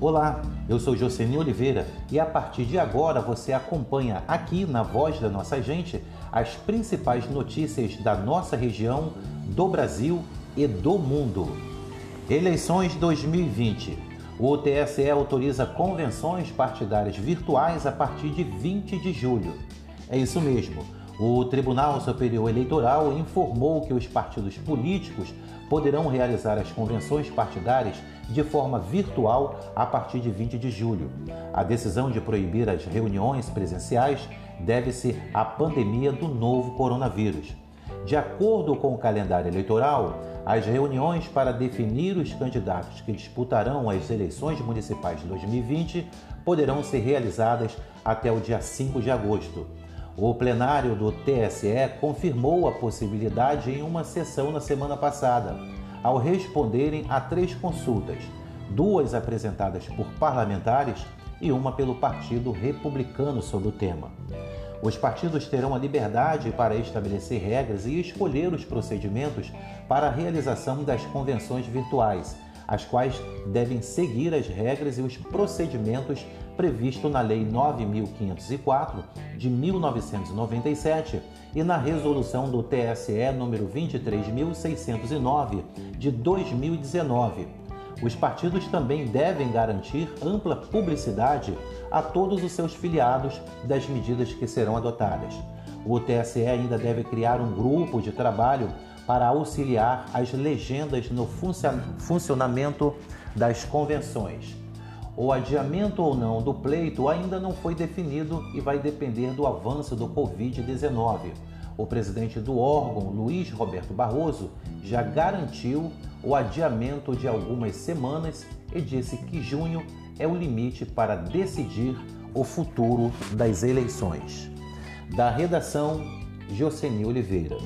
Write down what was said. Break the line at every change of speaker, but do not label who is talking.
Olá, eu sou Jocely Oliveira e a partir de agora você acompanha aqui na Voz da Nossa Gente as principais notícias da nossa região, do Brasil e do mundo. Eleições 2020. O TSE autoriza convenções partidárias virtuais a partir de 20 de julho. É isso mesmo. O Tribunal Superior Eleitoral informou que os partidos políticos poderão realizar as convenções partidárias de forma virtual a partir de 20 de julho. A decisão de proibir as reuniões presenciais deve-se à pandemia do novo coronavírus. De acordo com o calendário eleitoral, as reuniões para definir os candidatos que disputarão as eleições municipais de 2020 poderão ser realizadas até o dia 5 de agosto. O plenário do TSE confirmou a possibilidade em uma sessão na semana passada, ao responderem a três consultas, duas apresentadas por parlamentares e uma pelo Partido Republicano sobre o tema. Os partidos terão a liberdade para estabelecer regras e escolher os procedimentos para a realização das convenções virtuais, as quais devem seguir as regras e os procedimentos previsto na Lei 9504 de 1997 e na resolução do TSE número 23609 de 2019. Os partidos também devem garantir ampla publicidade a todos os seus filiados das medidas que serão adotadas. O TSE ainda deve criar um grupo de trabalho para auxiliar as legendas no funcionamento das convenções. O adiamento ou não do pleito ainda não foi definido e vai depender do avanço do Covid-19. O presidente do órgão, Luiz Roberto Barroso, já garantiu o adiamento de algumas semanas e disse que junho é o limite para decidir o futuro das eleições. Da redação, Joceni Oliveira.